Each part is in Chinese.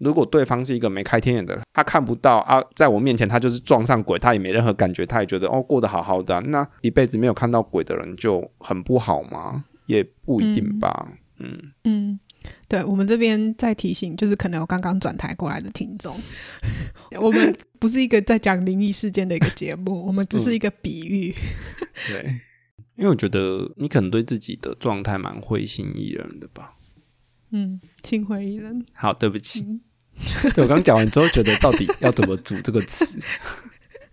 如果对方是一个没开天眼的，他看不到啊，在我面前他就是撞上鬼，他也没任何感觉，他也觉得哦过得好好的啊，那一辈子没有看到鬼的人就很不好吗？也不一定吧。嗯嗯。嗯对，我们这边在提醒，就是可能有刚刚转台过来的听众，我们不是一个在讲灵异事件的一个节目，我们只是一个比喻。嗯、对，因为我觉得你可能对自己的状态蛮会心一人的吧。嗯，心灰意冷。好，对不起。嗯、对我刚讲完之后，觉得到底要怎么组这个词？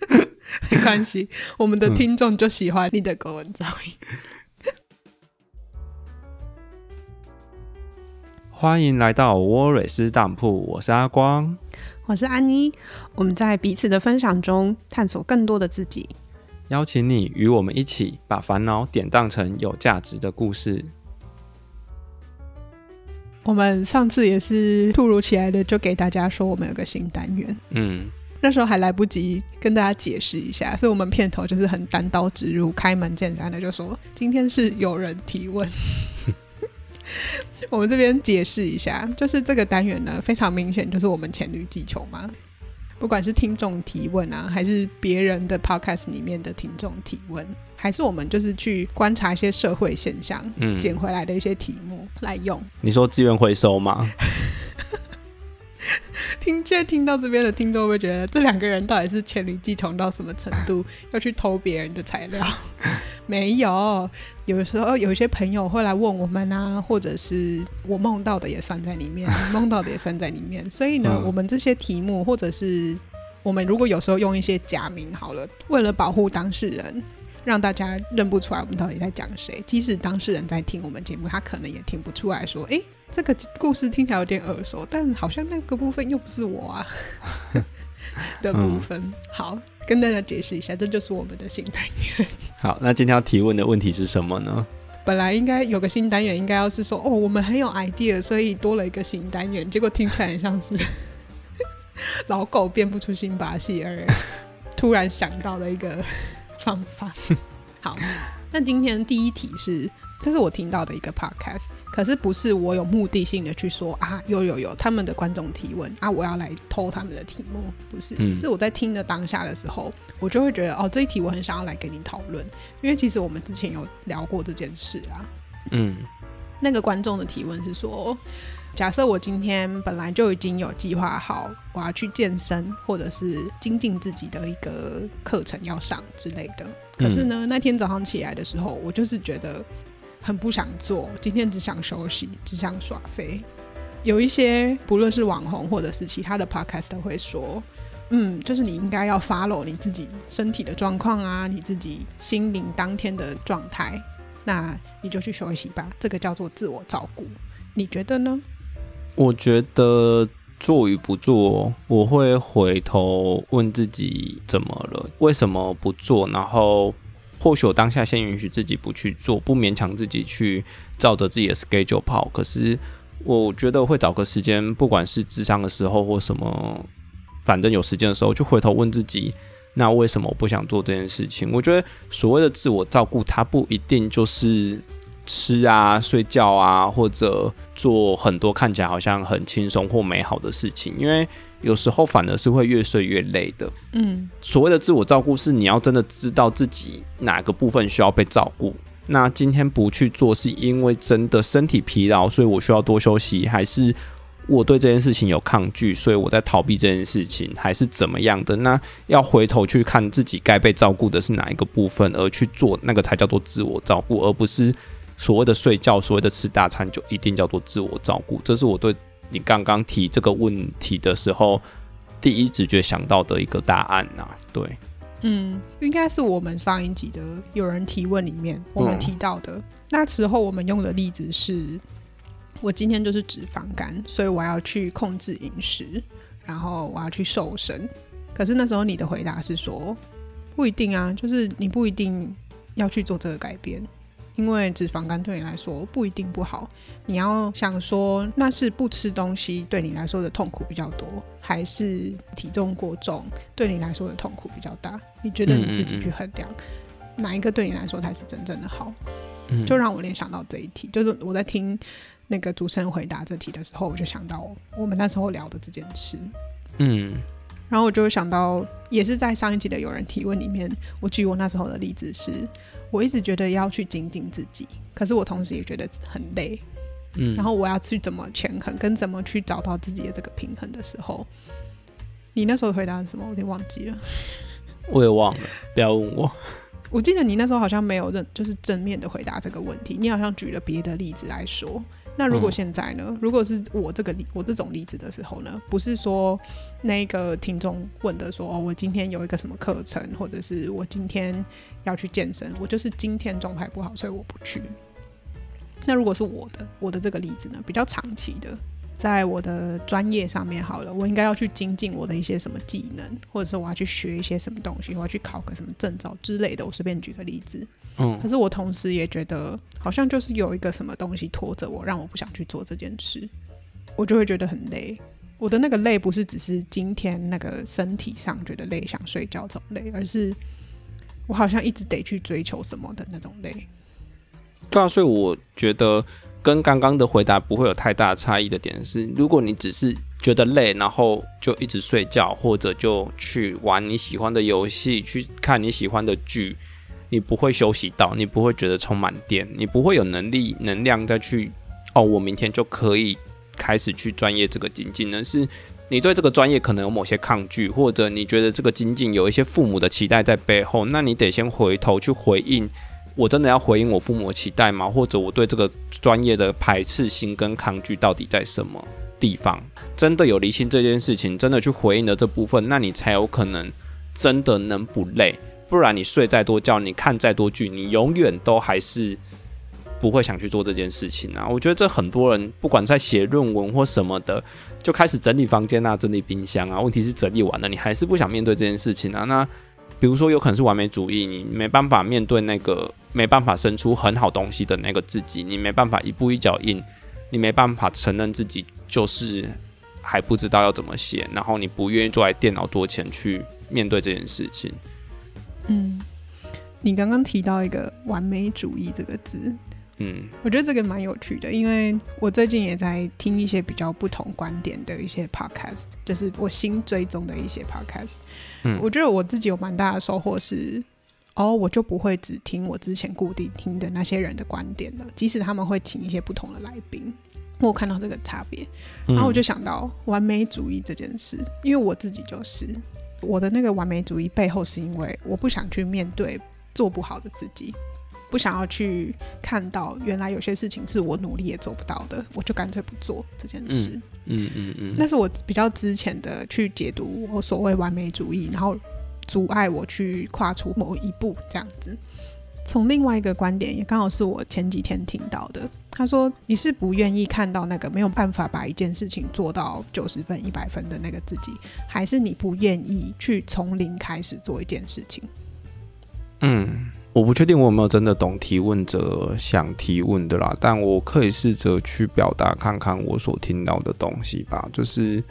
没关系，我们的听众就喜欢你的狗文噪音。欢迎来到沃瑞斯当铺，我是阿光，我是安妮。我们在彼此的分享中探索更多的自己，邀请你与我们一起把烦恼典当成有价值的故事。我们上次也是突如其来的就给大家说我们有个新单元，嗯，那时候还来不及跟大家解释一下，所以我们片头就是很单刀直入、开门见山的就说今天是有人提问。我们这边解释一下，就是这个单元呢，非常明显就是我们黔驴技穷嘛。不管是听众提问啊，还是别人的 podcast 里面的听众提问，还是我们就是去观察一些社会现象，嗯，捡回来的一些题目来用。你说资源回收吗？听，现在听到这边的听众会觉得这两个人到底是黔驴技穷到什么程度，要去偷别人的材料？没有，有时候有一些朋友会来问我们啊，或者是我梦到的也算在里面，梦到的也算在里面。所以呢，嗯、我们这些题目，或者是我们如果有时候用一些假名好了，为了保护当事人，让大家认不出来我们到底在讲谁，即使当事人在听我们节目，他可能也听不出来说，哎。这个故事听起来有点耳熟，但好像那个部分又不是我啊 的部分。嗯、好，跟大家解释一下，这就是我们的新单元。好，那今天要提问的问题是什么呢？本来应该有个新单元，应该要是说哦，我们很有 idea，所以多了一个新单元。结果听起来很像是 老狗变不出新把戏而突然想到的一个方法。好，那今天第一题是。这是我听到的一个 podcast，可是不是我有目的性的去说啊，有有有他们的观众提问啊，我要来偷他们的题目，不是，嗯、是我在听的当下的时候，我就会觉得哦，这一题我很想要来跟你讨论，因为其实我们之前有聊过这件事啦。嗯，那个观众的提问是说，假设我今天本来就已经有计划好我要去健身，或者是精进自己的一个课程要上之类的，可是呢，嗯、那天早上起来的时候，我就是觉得。很不想做，今天只想休息，只想耍废。有一些不论是网红或者是其他的 podcast 都会说，嗯，就是你应该要 follow 你自己身体的状况啊，你自己心灵当天的状态，那你就去休息吧。这个叫做自我照顾，你觉得呢？我觉得做与不做，我会回头问自己怎么了，为什么不做，然后。或许当下先允许自己不去做，不勉强自己去照着自己的 schedule 跑。可是我觉得会找个时间，不管是智商的时候或什么，反正有时间的时候，就回头问自己：那为什么我不想做这件事情？我觉得所谓的自我照顾，它不一定就是吃啊、睡觉啊，或者做很多看起来好像很轻松或美好的事情，因为。有时候反而是会越睡越累的。嗯，所谓的自我照顾是你要真的知道自己哪个部分需要被照顾。那今天不去做，是因为真的身体疲劳，所以我需要多休息，还是我对这件事情有抗拒，所以我在逃避这件事情，还是怎么样的？那要回头去看自己该被照顾的是哪一个部分，而去做那个才叫做自我照顾，而不是所谓的睡觉，所谓的吃大餐就一定叫做自我照顾。这是我对。你刚刚提这个问题的时候，第一直觉想到的一个答案呐、啊，对，嗯，应该是我们上一集的有人提问里面我们提到的。嗯、那时候我们用的例子是，我今天就是脂肪肝，所以我要去控制饮食，然后我要去瘦身。可是那时候你的回答是说，不一定啊，就是你不一定要去做这个改变。因为脂肪肝对你来说不一定不好，你要想说那是不吃东西对你来说的痛苦比较多，还是体重过重对你来说的痛苦比较大？你觉得你自己去衡量，嗯嗯嗯哪一个对你来说才是真正的好？嗯、就让我联想到这一题，就是我在听那个主持人回答这题的时候，我就想到我们那时候聊的这件事。嗯，然后我就想到，也是在上一集的有人提问里面，我举我那时候的例子是，我一直觉得要去精进自己，可是我同时也觉得很累。嗯，然后我要去怎么权衡，跟怎么去找到自己的这个平衡的时候，你那时候回答是什么？我有点忘记了。我也忘了，不要问我。我记得你那时候好像没有认，就是正面的回答这个问题。你好像举了别的例子来说。那如果现在呢？嗯、如果是我这个例，我这种例子的时候呢？不是说那个听众问的说哦，我今天有一个什么课程，或者是我今天要去健身，我就是今天状态不好，所以我不去。那如果是我的，我的这个例子呢，比较长期的。在我的专业上面好了，我应该要去精进我的一些什么技能，或者是我要去学一些什么东西，我要去考个什么证照之类的。我随便举个例子，嗯，可是我同时也觉得好像就是有一个什么东西拖着我，让我不想去做这件事，我就会觉得很累。我的那个累不是只是今天那个身体上觉得累，想睡觉这种累，而是我好像一直得去追求什么的那种累。对啊，所以我觉得。跟刚刚的回答不会有太大差异的点是，如果你只是觉得累，然后就一直睡觉，或者就去玩你喜欢的游戏，去看你喜欢的剧，你不会休息到，你不会觉得充满电，你不会有能力、能量再去哦，我明天就可以开始去专业这个精进呢？是你对这个专业可能有某些抗拒，或者你觉得这个精进有一些父母的期待在背后，那你得先回头去回应。我真的要回应我父母的期待吗？或者我对这个专业的排斥心跟抗拒到底在什么地方？真的有离心这件事情，真的去回应了这部分，那你才有可能真的能不累。不然你睡再多觉，你看再多剧，你永远都还是不会想去做这件事情啊！我觉得这很多人不管在写论文或什么的，就开始整理房间啊，整理冰箱啊，问题是整理完了，你还是不想面对这件事情啊？那比如说有可能是完美主义，你没办法面对那个。没办法生出很好东西的那个自己，你没办法一步一脚印，你没办法承认自己就是还不知道要怎么写，然后你不愿意坐在电脑桌前去面对这件事情。嗯，你刚刚提到一个完美主义这个字，嗯，我觉得这个蛮有趣的，因为我最近也在听一些比较不同观点的一些 podcast，就是我新追踪的一些 podcast。嗯，我觉得我自己有蛮大的收获是。哦，我就不会只听我之前固定听的那些人的观点了，即使他们会请一些不同的来宾，我有看到这个差别，然后我就想到完美主义这件事，因为我自己就是我的那个完美主义背后，是因为我不想去面对做不好的自己，不想要去看到原来有些事情是我努力也做不到的，我就干脆不做这件事。嗯嗯嗯，那是我比较之前的去解读我所谓完美主义，然后。阻碍我去跨出某一步，这样子。从另外一个观点，也刚好是我前几天听到的。他说：“你是不愿意看到那个没有办法把一件事情做到九十分、一百分的那个自己，还是你不愿意去从零开始做一件事情？”嗯，我不确定我有没有真的懂提问者想提问的啦，但我可以试着去表达看看我所听到的东西吧，就是。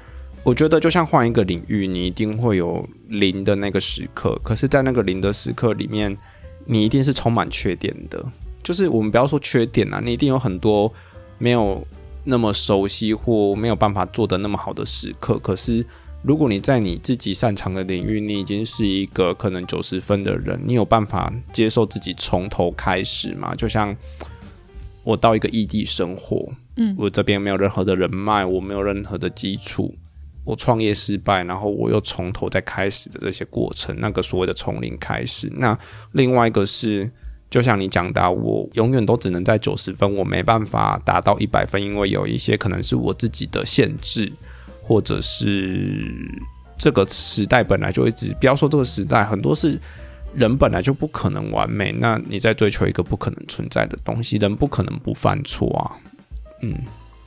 我觉得就像换一个领域，你一定会有零的那个时刻。可是，在那个零的时刻里面，你一定是充满缺点的。就是我们不要说缺点啊，你一定有很多没有那么熟悉或没有办法做的那么好的时刻。可是，如果你在你自己擅长的领域，你已经是一个可能九十分的人，你有办法接受自己从头开始吗？就像我到一个异地生活，嗯，我这边没有任何的人脉，我没有任何的基础。我创业失败，然后我又从头再开始的这些过程，那个所谓的从零开始。那另外一个是，就像你讲的，我永远都只能在九十分，我没办法达到一百分，因为有一些可能是我自己的限制，或者是这个时代本来就一直，不要说这个时代，很多是人本来就不可能完美。那你在追求一个不可能存在的东西，人不可能不犯错啊，嗯。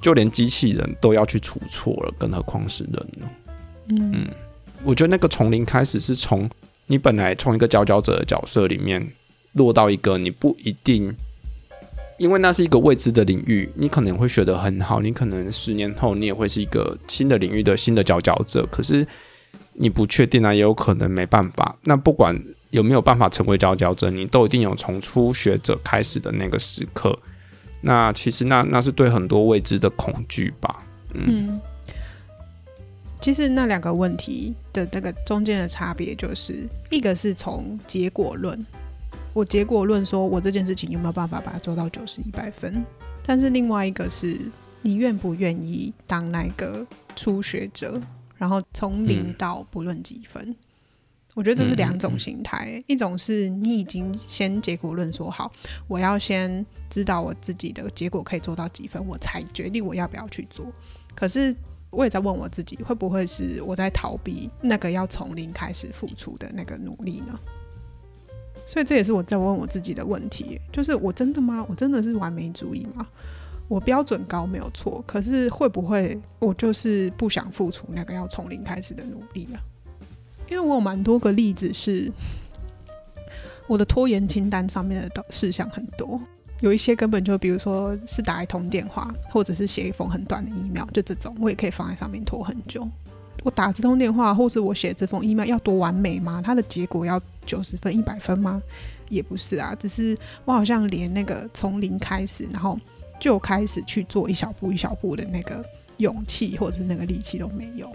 就连机器人都要去出错了，更何况是人呢？嗯嗯，我觉得那个从零开始是从你本来从一个佼佼者的角色里面落到一个你不一定，因为那是一个未知的领域，你可能会学得很好，你可能十年后你也会是一个新的领域的新的佼佼者，可是你不确定啊，也有可能没办法。那不管有没有办法成为佼佼者，你都一定有从初学者开始的那个时刻。那其实那那是对很多未知的恐惧吧。嗯，嗯，其实那两个问题的那个中间的差别，就是一个是从结果论，我结果论说我这件事情有没有办法把它做到九十一百分，但是另外一个是你愿不愿意当那个初学者，然后从零到不论几分。嗯我觉得这是两种心态，一种是你已经先结果论说好，我要先知道我自己的结果可以做到几分，我才决定我要不要去做。可是我也在问我自己，会不会是我在逃避那个要从零开始付出的那个努力呢？所以这也是我在问我自己的问题，就是我真的吗？我真的是完美主义吗？我标准高没有错，可是会不会我就是不想付出那个要从零开始的努力呢？因为我有蛮多个例子是，我的拖延清单上面的事项很多，有一些根本就比如说是打一通电话，或者是写一封很短的 email，就这种我也可以放在上面拖很久。我打这通电话，或是我写这封 email 要多完美吗？它的结果要九十分、一百分吗？也不是啊，只是我好像连那个从零开始，然后就开始去做一小步一小步的那个勇气或者是那个力气都没有。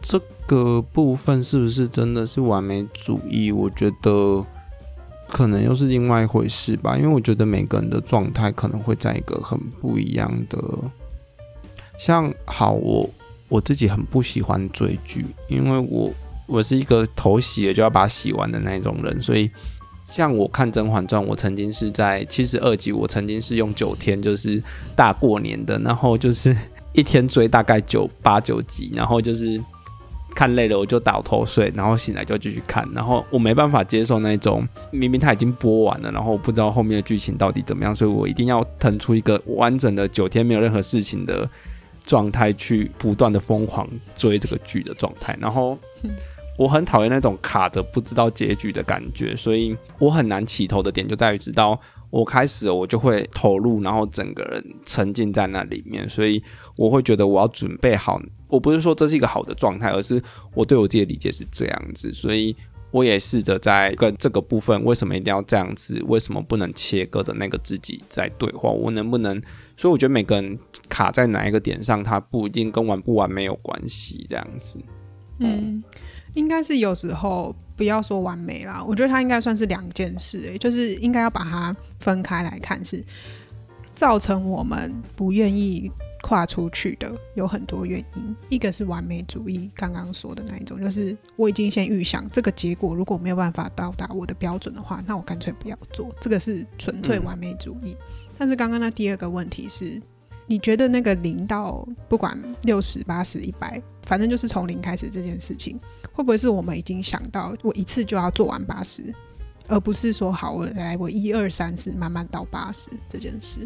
这个部分是不是真的是完美主义？我觉得可能又是另外一回事吧。因为我觉得每个人的状态可能会在一个很不一样的。像好，我我自己很不喜欢追剧，因为我我是一个头洗了就要把它洗完的那种人。所以像我看《甄嬛传》，我曾经是在七十二集，我曾经是用九天，就是大过年的，然后就是一天追大概九八九集，然后就是。看累了我就倒头睡，然后醒来就继续看。然后我没办法接受那种明明他已经播完了，然后我不知道后面的剧情到底怎么样，所以我一定要腾出一个完整的九天没有任何事情的状态去不断的疯狂追这个剧的状态。然后 我很讨厌那种卡着不知道结局的感觉，所以我很难起头的点就在于知道。我开始，我就会投入，然后整个人沉浸在那里面，所以我会觉得我要准备好。我不是说这是一个好的状态，而是我对我自己的理解是这样子，所以我也试着在跟这个部分，为什么一定要这样子？为什么不能切割的那个自己在对话？我能不能？所以我觉得每个人卡在哪一个点上，它不一定跟完不完没有关系，这样子。嗯，应该是有时候。不要说完美啦，我觉得它应该算是两件事，欸，就是应该要把它分开来看，是造成我们不愿意跨出去的有很多原因。一个是完美主义，刚刚说的那一种，就是我已经先预想这个结果如果没有办法到达我的标准的话，那我干脆不要做，这个是纯粹完美主义。嗯。但是刚刚那第二个问题是，你觉得那个零到不管六十八十一百，反正就是从零开始这件事情。会不会是我们已经想到，我一次就要做完八十，而不是说好我来我一二三四慢慢到八十这件事？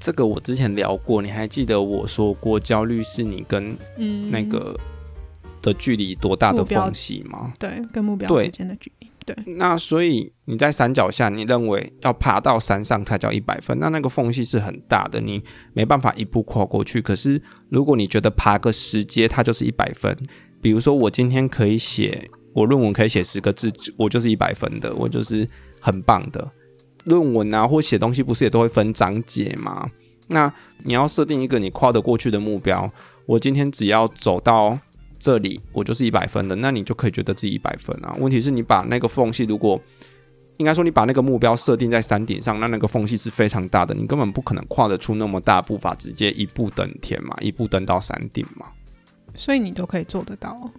这个我之前聊过，你还记得我说过焦虑是你跟那个的距离多大的缝隙吗？对，跟目标之间的距离。对，那所以你在山脚下，你认为要爬到山上才叫一百分，那那个缝隙是很大的，你没办法一步跨过去。可是如果你觉得爬个十阶它就是一百分。比如说，我今天可以写我论文，可以写十个字，我就是一百分的，我就是很棒的论文啊，或写东西不是也都会分章节吗？那你要设定一个你跨得过去的目标，我今天只要走到这里，我就是一百分的，那你就可以觉得自己一百分啊。问题是你把那个缝隙，如果应该说你把那个目标设定在山顶上，那那个缝隙是非常大的，你根本不可能跨得出那么大步伐，直接一步登天嘛，一步登到山顶嘛。所以你都可以做得到，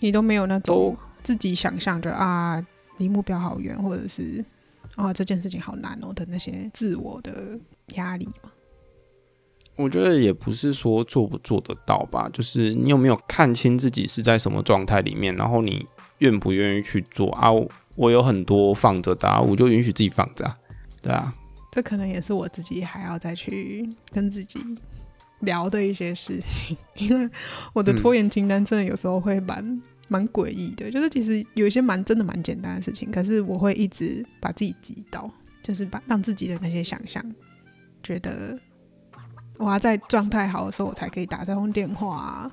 你都没有那种自己想象着啊，离目标好远，或者是啊这件事情好难哦的那些自我的压力吗？我觉得也不是说做不做得到吧，就是你有没有看清自己是在什么状态里面，然后你愿不愿意去做啊？我有很多放着的啊，我就允许自己放着啊，对啊。这可能也是我自己还要再去跟自己。聊的一些事情，因为我的拖延清单真的有时候会蛮蛮诡异的，就是其实有一些蛮真的蛮简单的事情，可是我会一直把自己击倒，就是把让自己的那些想象，觉得我要在状态好的时候我才可以打这通电话，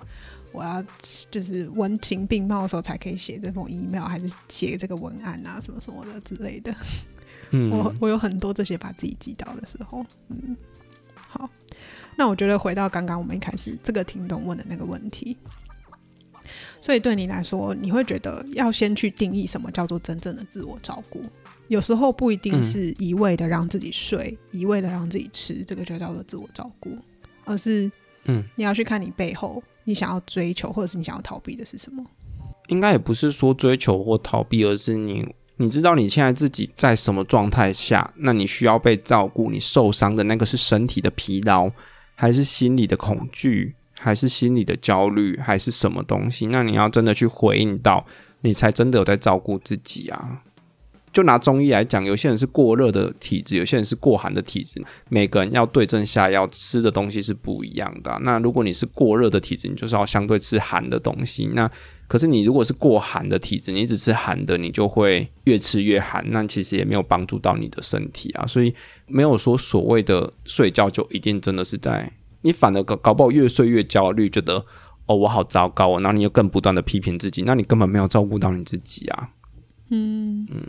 我要就是文情并茂的时候才可以写这封 email，还是写这个文案啊什么什么的之类的，嗯，我我有很多这些把自己击倒的时候。嗯，好，那我觉得回到刚刚我们一开始这个听众问的那个问题，所以对你来说，你会觉得要先去定义什么叫做真正的自我照顾？有时候不一定是一味的让自己睡，嗯、一味的让自己吃，这个就叫做自我照顾，而是嗯，你要去看你背后你想要追求或者是你想要逃避的是什么。应该也不是说追求或逃避，而是你你知道你现在自己在什么状态下，那你需要被照顾。你受伤的那个是身体的疲劳，还是心里的恐惧，还是心里的焦虑，还是什么东西？那你要真的去回应到，你才真的有在照顾自己啊。就拿中医来讲，有些人是过热的体质，有些人是过寒的体质，每个人要对症下药，吃的东西是不一样的啊。那如果你是过热的体质，你就是要相对吃寒的东西。那可是你如果是过寒的体质，你一直吃寒的，你就会越吃越寒，那其实也没有帮助到你的身体啊。所以没有说所谓的睡觉就一定真的是在你，反而搞搞不好越睡越焦虑，觉得哦我好糟糕哦，然后你又更不断的批评自己，那你根本没有照顾到你自己啊。嗯嗯，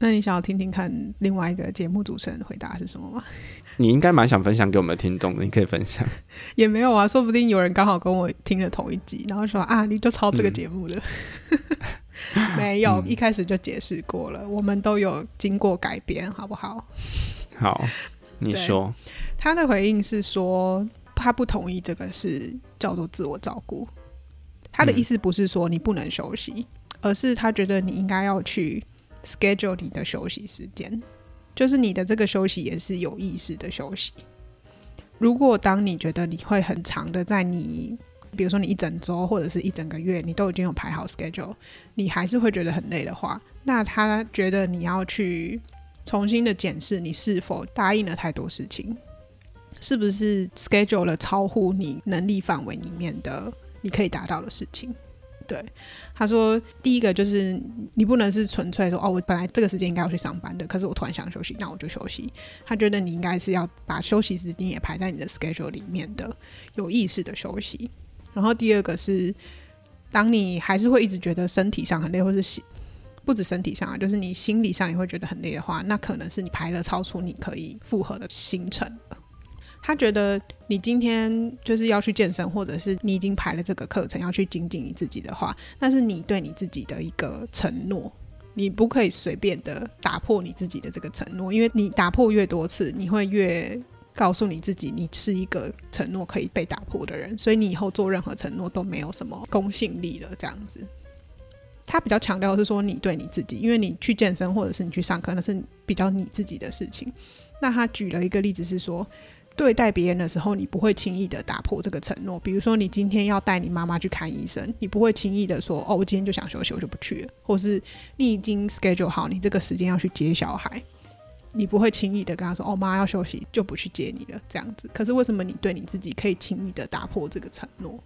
那你想要听听看另外一个节目主持人的回答是什么吗？你应该蛮想分享给我们的听众的，你可以分享。也没有啊，说不定有人刚好跟我听了同一集，然后说啊，你就抄这个节目的。嗯、没有，嗯、一开始就解释过了，我们都有经过改编，好不好？好，你说。他的回应是说，他不同意这个是叫做自我照顾。他的意思不是说你不能休息，嗯、而是他觉得你应该要去 schedule 你的休息时间。就是你的这个休息也是有意识的休息。如果当你觉得你会很长的在你，比如说你一整周或者是一整个月，你都已经有排好 schedule，你还是会觉得很累的话，那他觉得你要去重新的检视你是否答应了太多事情，是不是 schedule 了超乎你能力范围里面的你可以达到的事情。对，他说第一个就是你不能是纯粹说哦，我本来这个时间应该要去上班的，可是我突然想休息，那我就休息。他觉得你应该是要把休息时间也排在你的 schedule 里面的，有意识的休息。然后第二个是，当你还是会一直觉得身体上很累，或是心不止身体上啊，就是你心理上也会觉得很累的话，那可能是你排了超出你可以负荷的行程。他觉得你今天就是要去健身，或者是你已经排了这个课程要去精进你自己的话，那是你对你自己的一个承诺，你不可以随便的打破你自己的这个承诺，因为你打破越多次，你会越告诉你自己你是一个承诺可以被打破的人，所以你以后做任何承诺都没有什么公信力了。这样子，他比较强调的是说你对你自己，因为你去健身或者是你去上课，那是比较你自己的事情。那他举了一个例子是说。对待别人的时候，你不会轻易的打破这个承诺。比如说，你今天要带你妈妈去看医生，你不会轻易的说：“哦，我今天就想休息，我就不去了。”或是你已经 schedule 好你这个时间要去接小孩，你不会轻易的跟他说：“哦，妈要休息，就不去接你了。”这样子。可是为什么你对你自己可以轻易的打破这个承诺？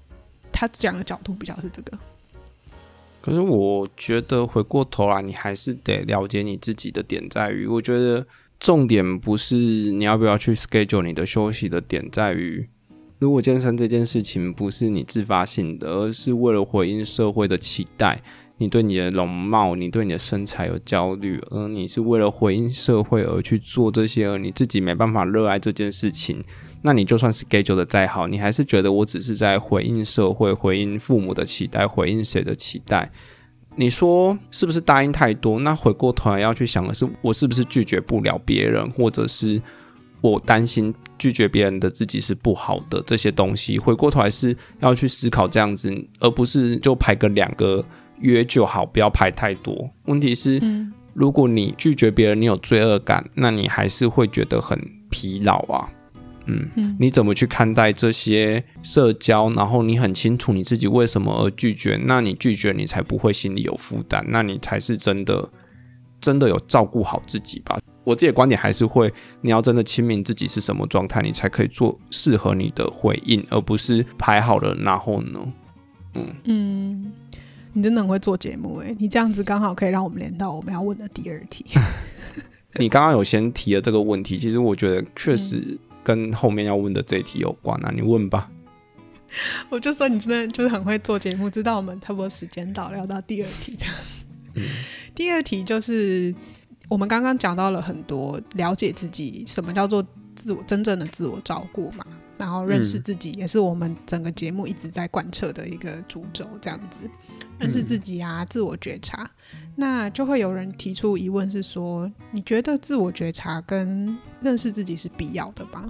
他讲的角度比较是这个。可是我觉得回过头来，你还是得了解你自己的点在于，我觉得。重点不是你要不要去 schedule 你的休息的点在于，如果健身这件事情不是你自发性的，而是为了回应社会的期待，你对你的容貌、你对你的身材有焦虑，而你是为了回应社会而去做这些，而你自己没办法热爱这件事情，那你就算 schedule 的再好，你还是觉得我只是在回应社会、回应父母的期待、回应谁的期待。你说是不是答应太多？那回过头来要去想的是，我是不是拒绝不了别人，或者是我担心拒绝别人的自己是不好的这些东西？回过头来是要去思考这样子，而不是就排个两个约就好，不要排太多。问题是，如果你拒绝别人，你有罪恶感，那你还是会觉得很疲劳啊。嗯，你怎么去看待这些社交？然后你很清楚你自己为什么而拒绝，那你拒绝你才不会心里有负担，那你才是真的真的有照顾好自己吧。我自己的观点还是会，你要真的清明自己是什么状态，你才可以做适合你的回应，而不是排好了然后呢？嗯嗯，你真的很会做节目诶，你这样子刚好可以让我们连到我们要问的第二题。你刚刚有先提了这个问题，其实我觉得确实、嗯。跟后面要问的这一题有关啊，你问吧。我就说你真的就是很会做节目，知道我们差不多时间到了，要到第二题这样。嗯、第二题就是我们刚刚讲到了很多了解自己，什么叫做自我真正的自我照顾嘛，然后认识自己也是我们整个节目一直在贯彻的一个主轴，这样子认识自己啊，自我觉察。那就会有人提出疑问是说，你觉得自我觉察跟认识自己是必要的吧？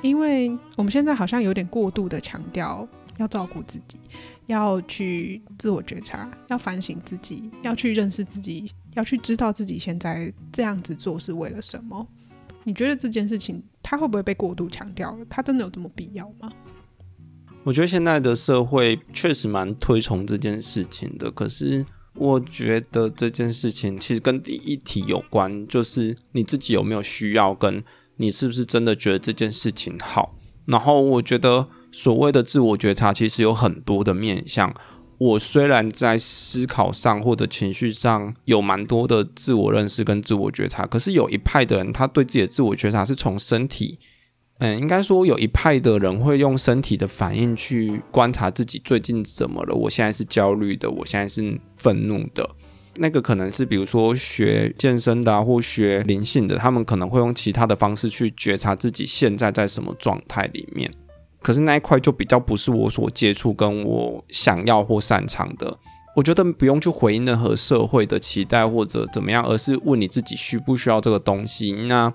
因为我们现在好像有点过度的强调要照顾自己，要去自我觉察，要反省自己，要去认识自己，要去知道自己现在这样子做是为了什么。你觉得这件事情它会不会被过度强调了？它真的有这么必要吗？我觉得现在的社会确实蛮推崇这件事情的，可是我觉得这件事情其实跟第一题有关，就是你自己有没有需要跟。你是不是真的觉得这件事情好？然后我觉得所谓的自我觉察其实有很多的面向。我虽然在思考上或者情绪上有蛮多的自我认识跟自我觉察，可是有一派的人他对自己的自我觉察是从身体，嗯，应该说有一派的人会用身体的反应去观察自己最近怎么了。我现在是焦虑的，我现在是愤怒的。那个可能是比如说学健身的啊，或学灵性的，他们可能会用其他的方式去觉察自己现在在什么状态里面。可是那一块就比较不是我所接触跟我想要或擅长的。我觉得不用去回应任何社会的期待或者怎么样，而是问你自己需不需要这个东西。那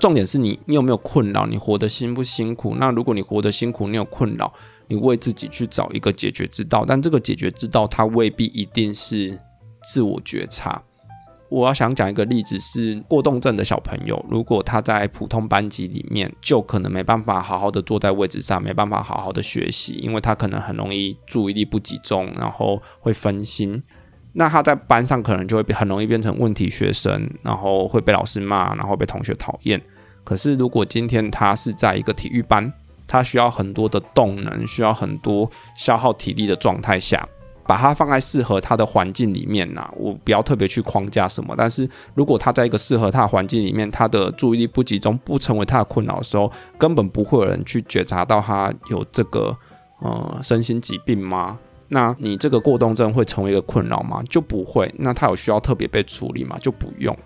重点是你，你有没有困扰？你活得辛不辛苦？那如果你活得辛苦，你有困扰，你为自己去找一个解决之道。但这个解决之道，它未必一定是。自我觉察，我要想讲一个例子是过动症的小朋友，如果他在普通班级里面，就可能没办法好好的坐在位置上，没办法好好的学习，因为他可能很容易注意力不集中，然后会分心。那他在班上可能就会很容易变成问题学生，然后会被老师骂，然后被同学讨厌。可是如果今天他是在一个体育班，他需要很多的动能，需要很多消耗体力的状态下。把它放在适合他的环境里面呐、我不要特别去框架什么。但是如果他在一个适合他的环境里面，他的注意力不集中，不成为他的困扰的时候，根本不会有人去觉察到他有这个呃身心疾病吗？那你这个过动症会成为一个困扰吗？就不会。那他有需要特别被处理吗？就不用。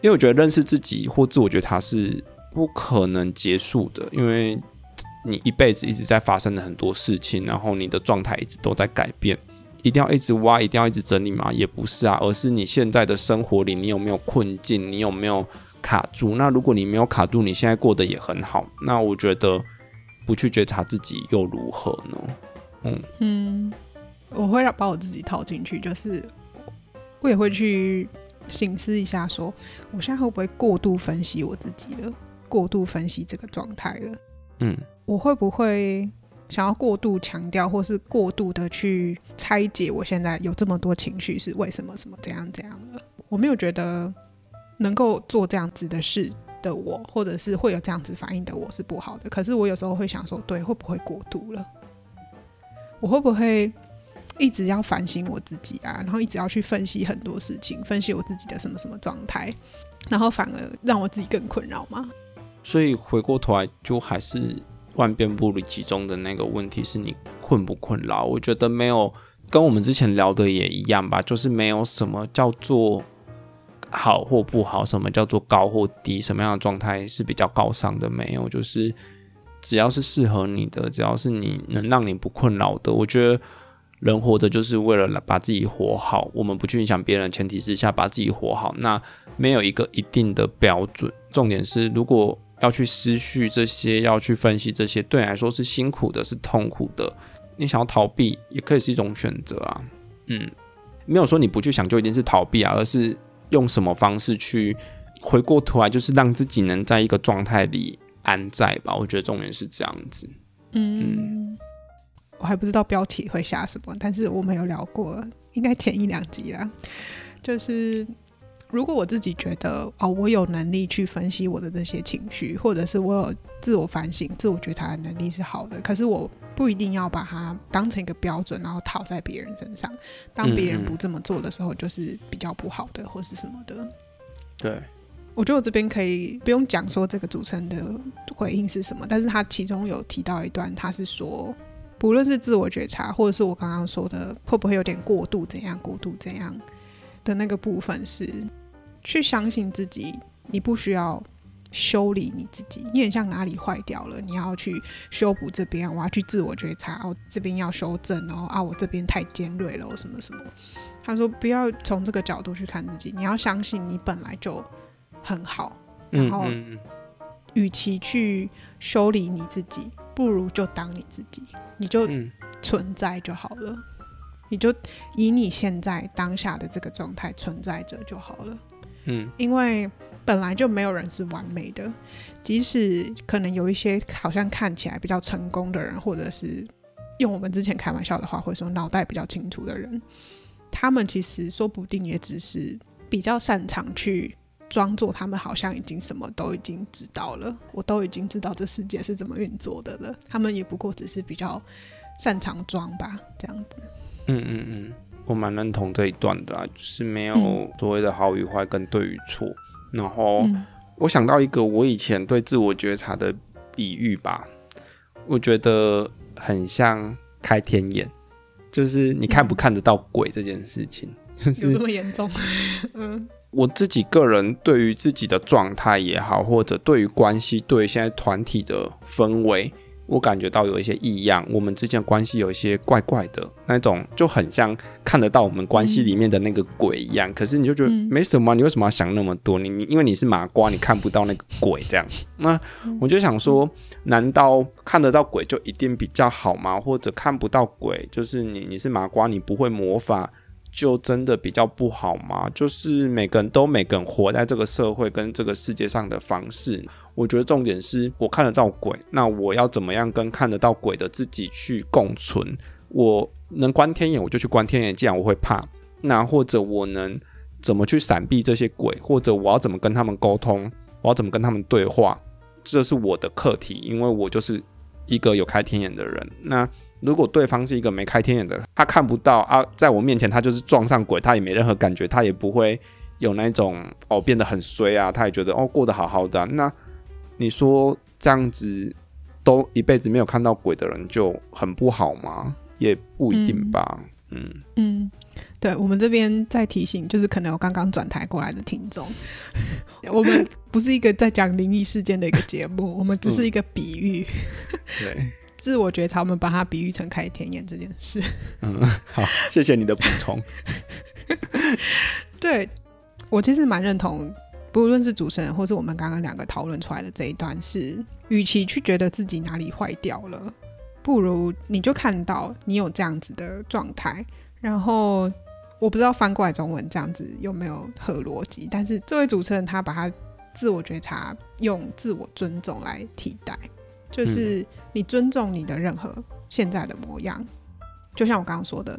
因为我觉得认识自己或自我觉察是不可能结束的，因为你一辈子一直在发生的很多事情，然后你的状态一直都在改变。一定要一直挖，一定要一直整理吗？也不是啊，而是你现在的生活里，你有没有困境？你有没有卡住？那如果你没有卡住，你现在过得也很好，那我觉得不去觉察自己又如何呢？嗯嗯，我会把我自己套进去，就是我也会去醒思一下说，说我现在会不会过度分析我自己了？过度分析这个状态了？嗯，我会不会？想要过度强调，或是过度的去拆解，我现在有这么多情绪是为什么？什么这样这样的？我没有觉得能够做这样子的事的我，或者是会有这样子反应的我是不好的。可是我有时候会想说，对，会不会过度了？我会不会一直要反省我自己啊？然后一直要去分析很多事情，分析我自己的什么什么状态，然后反而让我自己更困扰吗？所以回过头来，就还是。万变不离其宗的那个问题是你困不困扰？我觉得没有，跟我们之前聊的也一样吧，就是没有什么叫做好或不好，什么叫做高或低，什么样的状态是比较高尚的，没有，就是只要是适合你的，只要是你能让你不困扰的，我觉得人活着就是为了把自己活好，我们不去影响别人，前提之下把自己活好，那没有一个一定的标准，重点是如果。要去思绪这些，要去分析这些，对你来说是辛苦的，是痛苦的。你想要逃避，也可以是一种选择啊。嗯，没有说你不去想就一定是逃避啊，而是用什么方式去回过头来，就是让自己能在一个状态里安在吧。我觉得重点是这样子。嗯，嗯，我还不知道标题会下什么，但是我们有聊过，应该前一两集啦，就是。如果我自己觉得哦，我有能力去分析我的这些情绪，或者是我有自我反省、自我觉察的能力是好的，可是我不一定要把它当成一个标准，然后套在别人身上。当别人不这么做的时候，就是比较不好的，或是什么的。对，我觉得我这边可以不用讲说这个主持人的回应是什么，但是他其中有提到一段，他是说，不论是自我觉察，或者是我刚刚说的会不会有点过度怎样，过度怎样的那个部分是。去相信自己，你不需要修理你自己。你很像哪里坏掉了，你要去修补这边，我要去自我觉察，哦，这边要修正然后，啊，我这边太尖锐了，什么什么。他说不要从这个角度去看自己，你要相信你本来就很好。然后，与其去修理你自己，不如就当你自己，你就存在就好了。你就以你现在当下的这个状态存在着就好了。嗯，因为本来就没有人是完美的，即使可能有一些好像看起来比较成功的人，或者是用我们之前开玩笑的话，会说脑袋比较清楚的人，他们其实说不定也只是比较擅长去装作他们好像已经什么都已经知道了，我都已经知道这世界是怎么运作的了。他们也不过只是比较擅长装吧，这样子。嗯嗯嗯，我蛮认同这一段的啊，就是没有所谓的好与坏跟对与错。嗯、然后我想到一个我以前对自我觉察的比喻吧，我觉得很像开天眼，就是你看不看得到鬼这件事情，嗯就是、有这么严重？嗯，我自己个人对于自己的状态也好，或者对于关系，对于现在团体的氛围。我感觉到有一些异样，我们之间关系有一些怪怪的那种，就很像看得到我们关系里面的那个鬼一样。嗯、可是你就觉得没什么，你为什么要想那么多？你你因为你是麻瓜，你看不到那个鬼这样。那我就想说，难道看得到鬼就一定比较好吗？或者看不到鬼，就是你你是麻瓜，你不会魔法，就真的比较不好吗？就是每个人都每个人活在这个社会跟这个世界上的方式，我觉得重点是我看得到鬼，那我要怎么样跟看得到鬼的自己去共存？我能观天眼，我就去观天眼。既然我会怕，那或者我能怎么去闪避这些鬼，或者我要怎么跟他们沟通，我要怎么跟他们对话？这是我的课题，因为我就是一个有开天眼的人。那。如果对方是一个没开天眼的，他看不到啊，在我面前他就是撞上鬼，他也没任何感觉，他也不会有那种哦变得很衰啊，他也觉得哦过得好好的啊。那你说这样子都一辈子没有看到鬼的人就很不好吗？也不一定吧。嗯嗯，嗯，对，我们这边在提醒，就是可能有刚刚转台过来的听众，我们不是一个在讲灵异事件的一个节目，我们只是一个比喻。嗯、对。自我觉察，我们把它比喻成开天眼这件事。嗯，好，谢谢你的补充。对，我其实蛮认同，不论是主持人或是我们刚刚两个讨论出来的这一段是，与其去觉得自己哪里坏掉了，不如你就看到你有这样子的状态。然后我不知道翻过来中文这样子有没有合逻辑，但是这位主持人他把他自我觉察用自我尊重来替代。就是你尊重你的任何现在的模样，就像我刚刚说的，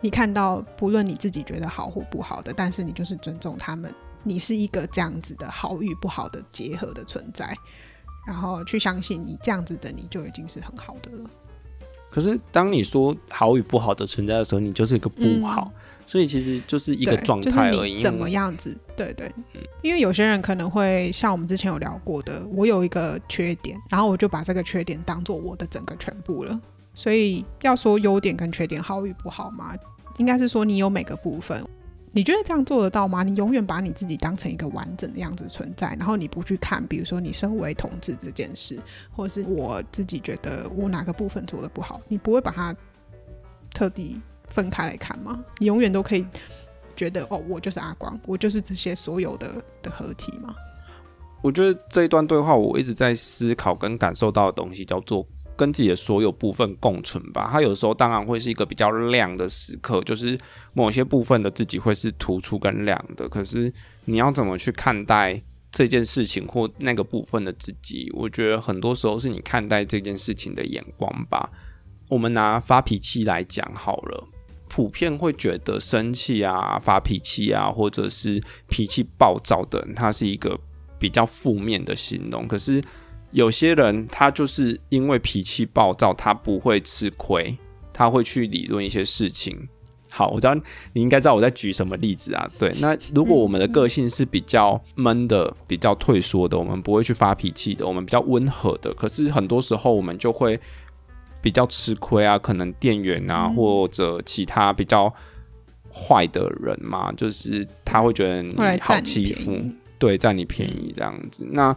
你看到不论你自己觉得好或不好的，但是你就是尊重他们，你是一个这样子的好与不好的结合的存在，然后去相信你这样子的你就已经是很好的了。可是当你说好与不好的存在的时候，你就是一个不好。嗯所以其实就是一个状态而已，就是、怎么样子？对对，嗯，因为有些人可能会像我们之前有聊过的，我有一个缺点，然后我就把这个缺点当做我的整个全部了。所以要说优点跟缺点好与不好嘛，应该是说你有每个部分。你觉得这样做得到吗？你永远把你自己当成一个完整的样子存在，然后你不去看，比如说你身为同志这件事，或者是我自己觉得我哪个部分做的不好，你不会把它特地。分开来看吗？你永远都可以觉得哦，我就是阿光，我就是这些所有的的合体吗？我觉得这一段对话，我一直在思考跟感受到的东西，叫做跟自己的所有部分共存吧。它有时候当然会是一个比较亮的时刻，就是某些部分的自己会是突出跟亮的。可是你要怎么去看待这件事情或那个部分的自己？我觉得很多时候是你看待这件事情的眼光吧。我们拿发脾气来讲好了。普遍会觉得生气啊、发脾气啊，或者是脾气暴躁的人，他是一个比较负面的形容。可是有些人，他就是因为脾气暴躁，他不会吃亏，他会去理论一些事情。好，我知道你应该知道我在举什么例子啊？对，那如果我们的个性是比较闷的、比较退缩的，我们不会去发脾气的，我们比较温和的，可是很多时候我们就会。比较吃亏啊，可能店员啊，或者其他比较坏的人嘛，就是他会觉得你好欺负，对，占你便宜这样子。那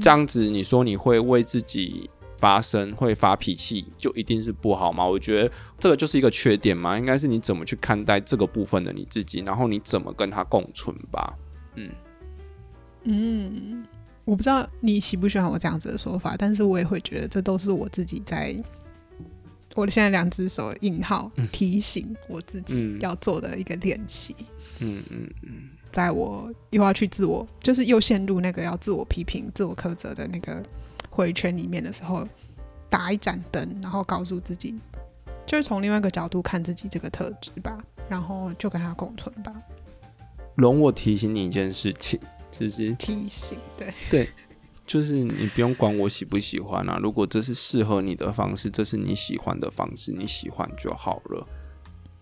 这样子，你说你会为自己发声，会发脾气，就一定是不好吗？我觉得这个就是一个缺点嘛，应该是你怎么去看待这个部分的你自己，然后你怎么跟他共存吧。嗯嗯，我不知道你喜不喜欢我这样子的说法，但是我也会觉得这都是我自己在。我现在两只手引号提醒我自己要做的一个练习。嗯嗯嗯，在我又要去自我，就是又陷入那个要自我批评、自我苛责的那个回圈里面的时候，打一盏灯，然后告诉自己，就是从另外一个角度看自己这个特质吧，然后就跟他共存吧。容我提醒你一件事情，就是提醒，对对。就是你不用管我喜不喜欢啊，如果这是适合你的方式，这是你喜欢的方式，你喜欢就好了。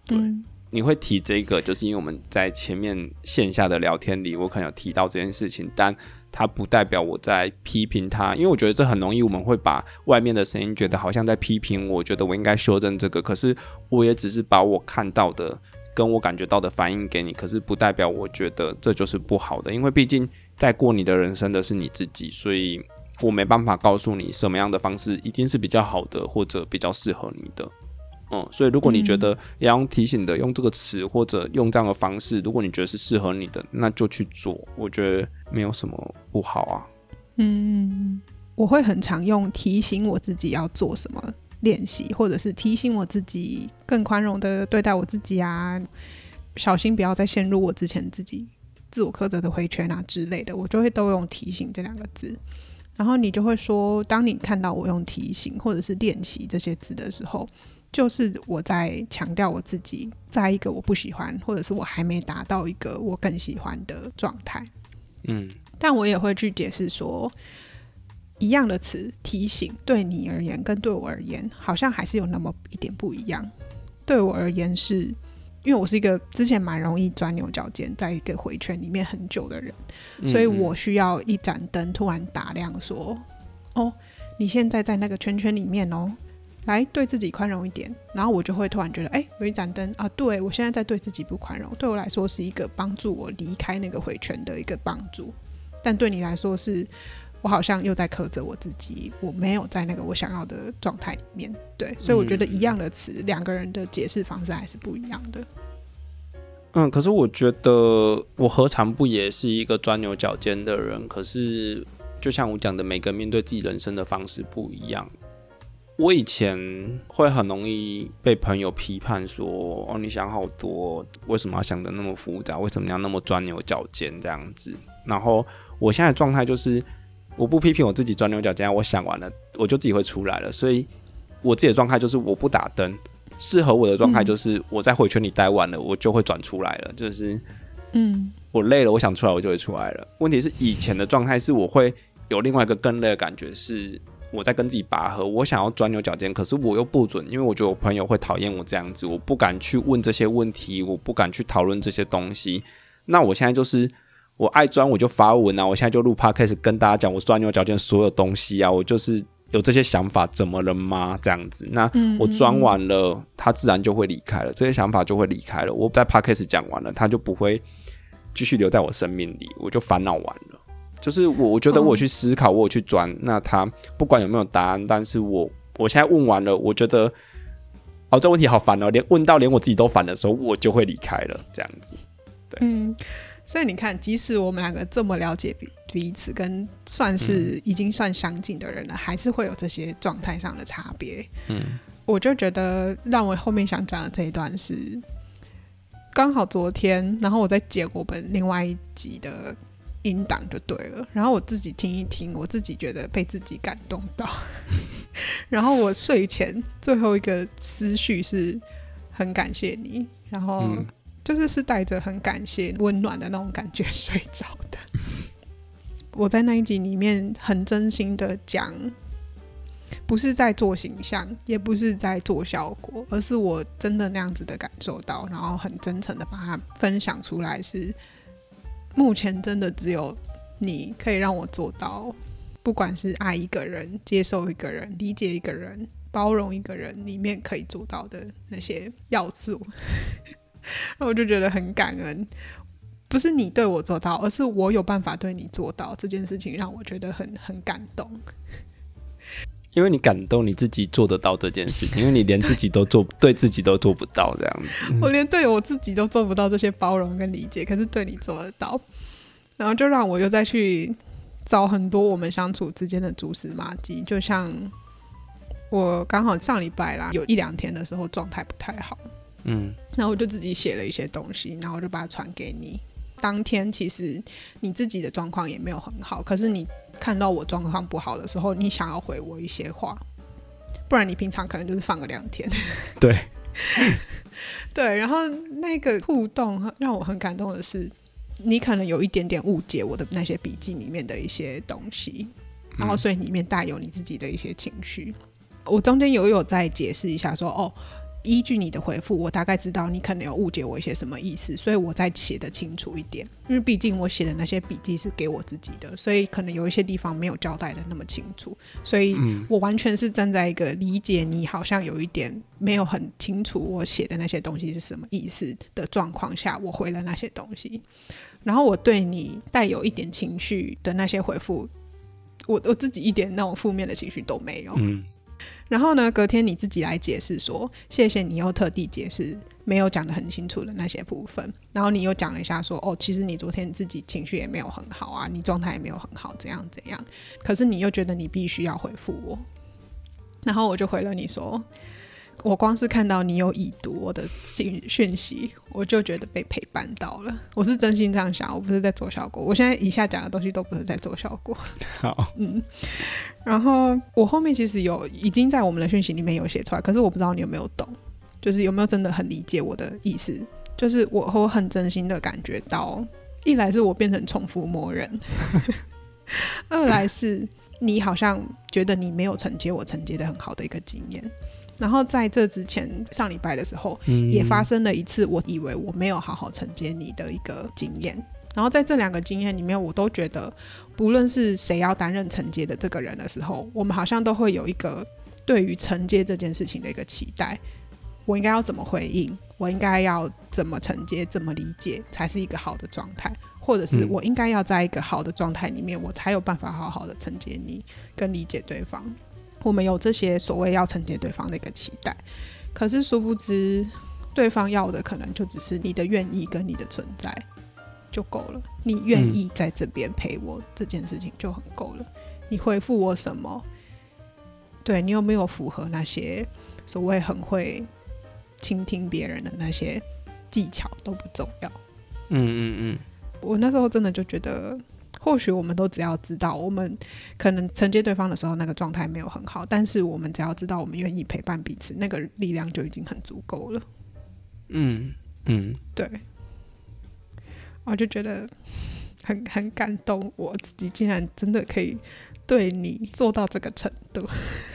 对，嗯、你会提这个，就是因为我们在前面线下的聊天里，我可能有提到这件事情，但它不代表我在批评他，因为我觉得这很容易，我们会把外面的声音觉得好像在批评我，觉得我应该修正这个，可是我也只是把我看到的跟我感觉到的反应给你，可是不代表我觉得这就是不好的，因为毕竟。在过你的人生的是你自己，所以我没办法告诉你什么样的方式一定是比较好的，或者比较适合你的。嗯，所以如果你觉得要用提醒的，用这个词或者用这样的方式，如果你觉得是适合你的，那就去做。我觉得没有什么不好啊。嗯，我会很常用提醒我自己要做什么练习，或者是提醒我自己更宽容的对待我自己啊，小心不要再陷入我之前自己。自我苛责的回圈啊之类的，我就会都用提醒这两个字，然后你就会说，当你看到我用提醒或者是练习这些字的时候，就是我在强调我自己在一个我不喜欢，或者是我还没达到一个我更喜欢的状态。嗯，但我也会去解释说，一样的词提醒对你而言跟对我而言，好像还是有那么一点不一样。对我而言是。因为我是一个之前蛮容易钻牛角尖，在一个回圈里面很久的人，所以我需要一盏灯突然打亮，说：“哦，你现在在那个圈圈里面哦，来对自己宽容一点。”然后我就会突然觉得，哎，有一盏灯啊，对，我现在在对自己不宽容，对我来说是一个帮助我离开那个回圈的一个帮助，但对你来说是。我好像又在苛责我自己，我没有在那个我想要的状态里面，对，所以我觉得一样的词，两、嗯、个人的解释方式还是不一样的。嗯，可是我觉得我何尝不也是一个钻牛角尖的人？可是就像我讲的，每个人面对自己人生的方式不一样。我以前会很容易被朋友批判说：“哦，你想好多，为什么要想的那么复杂？为什么要那么钻牛角尖这样子？”然后我现在状态就是。我不批评我自己钻牛角尖，我想完了，我就自己会出来了。所以我自己的状态就是我不打灯，适合我的状态就是我在回圈里待完了，我就会转出来了。就是，嗯，我累了，我想出来，我就会出来了。问题是以前的状态是我会有另外一个更累的感觉，是我在跟自己拔河，我想要钻牛角尖，可是我又不准，因为我觉得我朋友会讨厌我这样子，我不敢去问这些问题，我不敢去讨论这些东西。那我现在就是。我爱钻我就发文啊！我现在就录 podcast 跟大家讲我钻牛角尖所有东西啊！我就是有这些想法，怎么了吗？这样子，那我钻完了，他自然就会离开了，这些想法就会离开了。我在 podcast 讲完了，他就不会继续留在我生命里，我就烦恼完了。就是我，我觉得我去思考，我有去钻，那他不管有没有答案，但是我我现在问完了，我觉得哦，这问题好烦哦，连问到连我自己都烦的时候，我就会离开了，这样子，对，嗯。所以你看，即使我们两个这么了解彼彼此，跟算是已经算相近的人了，嗯、还是会有这些状态上的差别。嗯，我就觉得让我后面想讲的这一段是，刚好昨天，然后我在剪我们另外一集的音档就对了，然后我自己听一听，我自己觉得被自己感动到，然后我睡前最后一个思绪是很感谢你，然后。嗯就是是带着很感谢、温暖的那种感觉睡着的。我在那一集里面很真心的讲，不是在做形象，也不是在做效果，而是我真的那样子的感受到，然后很真诚的把它分享出来。是目前真的只有你可以让我做到，不管是爱一个人、接受一个人、理解一个人、包容一个人里面可以做到的那些要素。那我就觉得很感恩，不是你对我做到，而是我有办法对你做到这件事情，让我觉得很很感动。因为你感动你自己做得到这件事情，因为你连自己都做对自己都做不到这样子。我连对我自己都做不到这些包容跟理解，可是对你做得到，然后就让我又再去找很多我们相处之间的蛛丝马迹。就像我刚好上礼拜啦，有一两天的时候状态不太好，嗯，然后我就自己写了一些东西，然后我就把它传给你。当天其实你自己的状况也没有很好，可是你看到我状况不好的时候，你想要回我一些话，不然你平常可能就是放个两天。对，对，然后那个互动让我很感动的是，你可能有一点点误解我的那些笔记里面的一些东西，然后所以里面带有你自己的一些情绪。嗯、我中间有有在解释一下说，哦。依据你的回复，我大概知道你可能有误解我一些什么意思，所以我再写得清楚一点。因为毕竟我写的那些笔记是给我自己的，所以可能有一些地方没有交代的那么清楚。所以我完全是站在一个理解你好像有一点没有很清楚我写的那些东西是什么意思的状况下，我回了那些东西。然后我对你带有一点情绪的那些回复，我我自己一点那种负面的情绪都没有。嗯。然后呢，隔天你自己来解释说，谢谢你又特地解释没有讲的很清楚的那些部分。然后你又讲了一下说，哦，其实你昨天自己情绪也没有很好啊，你状态也没有很好，怎样怎样。可是你又觉得你必须要回复我，然后我就回了你说。我光是看到你有已读我的讯讯息，我就觉得被陪伴到了。我是真心这样想，我不是在做效果。我现在以下讲的东西都不是在做效果。好，嗯。然后我后面其实有已经在我们的讯息里面有写出来，可是我不知道你有没有懂，就是有没有真的很理解我的意思。就是我我很真心的感觉到，一来是我变成重复魔人，二来是你好像觉得你没有承接我承接的很好的一个经验。然后在这之前，上礼拜的时候，也发生了一次，我以为我没有好好承接你的一个经验。然后在这两个经验里面，我都觉得，不论是谁要担任承接的这个人的时候，我们好像都会有一个对于承接这件事情的一个期待。我应该要怎么回应？我应该要怎么承接？怎么理解才是一个好的状态？或者是我应该要在一个好的状态里面，我才有办法好好的承接你，跟理解对方。我们有这些所谓要承接对方的一个期待，可是殊不知，对方要的可能就只是你的愿意跟你的存在就够了。你愿意在这边陪我，嗯、这件事情就很够了。你回复我什么？对，你有没有符合那些所谓很会倾听别人的那些技巧都不重要。嗯嗯嗯，我那时候真的就觉得。或许我们都只要知道，我们可能承接对方的时候那个状态没有很好，但是我们只要知道我们愿意陪伴彼此，那个力量就已经很足够了。嗯嗯，对，我就觉得很很感动，我自己竟然真的可以对你做到这个程度。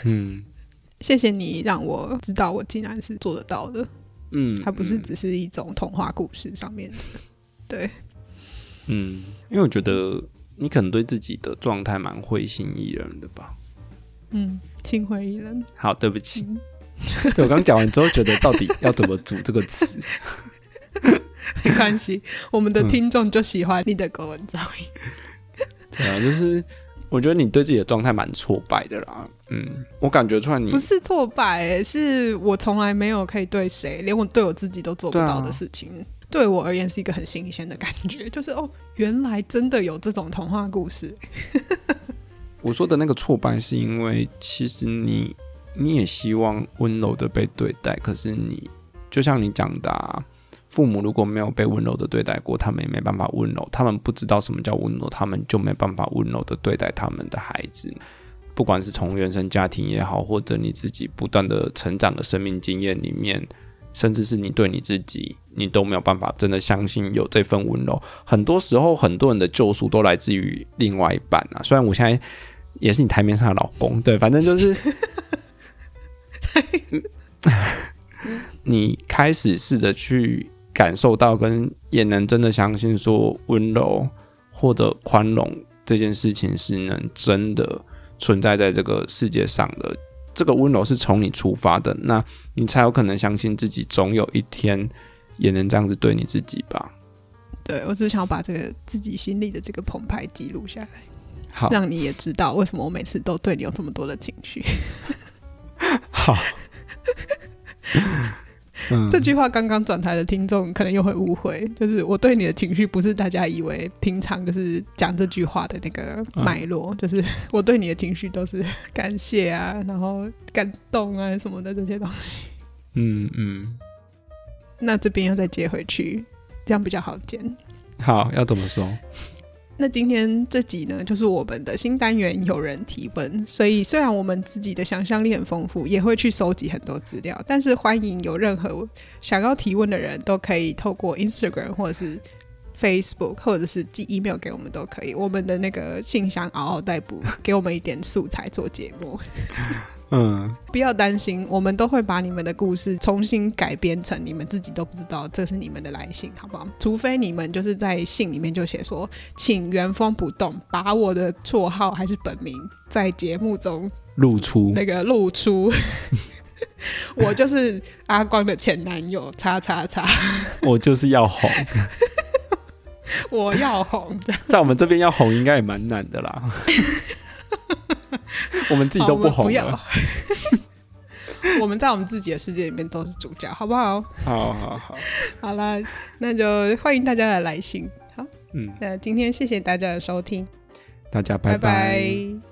嗯，谢谢你让我知道我竟然是做得到的。嗯，它不是只是一种童话故事上面的。对，嗯，因为我觉得。你可能对自己的状态蛮会心一人的吧？嗯，心灰意冷。好，对不起。嗯、对我刚讲完之后，觉得到底要怎么组这个词？没关系，我们的听众就喜欢你的国文造诣。对啊，就是我觉得你对自己的状态蛮挫败的啦。嗯，我感觉出来你不是挫败、欸，是我从来没有可以对谁，连我对我自己都做不到的事情。对我而言是一个很新鲜的感觉，就是哦，原来真的有这种童话故事。我说的那个挫败，是因为其实你你也希望温柔的被对待，可是你就像你讲的，父母如果没有被温柔的对待过，他们也没办法温柔，他们不知道什么叫温柔，他们就没办法温柔的对待他们的孩子。不管是从原生家庭也好，或者你自己不断的成长的生命经验里面。甚至是你对你自己，你都没有办法真的相信有这份温柔。很多时候，很多人的救赎都来自于另外一半啊。虽然我现在也是你台面上的老公，对，反正就是，你开始试着去感受到，跟也能真的相信说，温柔或者宽容这件事情是能真的存在在这个世界上的。这个温柔是从你出发的，那你才有可能相信自己总有一天也能这样子对你自己吧。对，我只想要把这个自己心里的这个澎湃记录下来，好，让你也知道为什么我每次都对你有这么多的情绪。好。嗯、这句话刚刚转台的听众可能又会误会，就是我对你的情绪不是大家以为平常就是讲这句话的那个脉络，嗯、就是我对你的情绪都是感谢啊，然后感动啊什么的这些东西。嗯嗯，那这边要再接回去，这样比较好剪。好，要怎么说？那今天这集呢，就是我们的新单元“有人提问”。所以虽然我们自己的想象力很丰富，也会去收集很多资料，但是欢迎有任何想要提问的人都可以透过 Instagram 或者是 Facebook，或者是寄 email 给我们都可以。我们的那个信箱嗷嗷待哺，给我们一点素材做节目。嗯，不要担心，我们都会把你们的故事重新改编成你们自己都不知道这是你们的来信，好不好？除非你们就是在信里面就写说，请原封不动把我的绰号还是本名在节目中露出，那个露出，我就是阿光的前男友，叉叉叉，我就是要红，我要红，在我们这边要红应该也蛮难的啦。我们自己都不红了，我们在我们自己的世界里面都是主角，好不好？好好好，好 了，那就欢迎大家的来信。好，嗯，那今天谢谢大家的收听，大家拜拜。拜拜。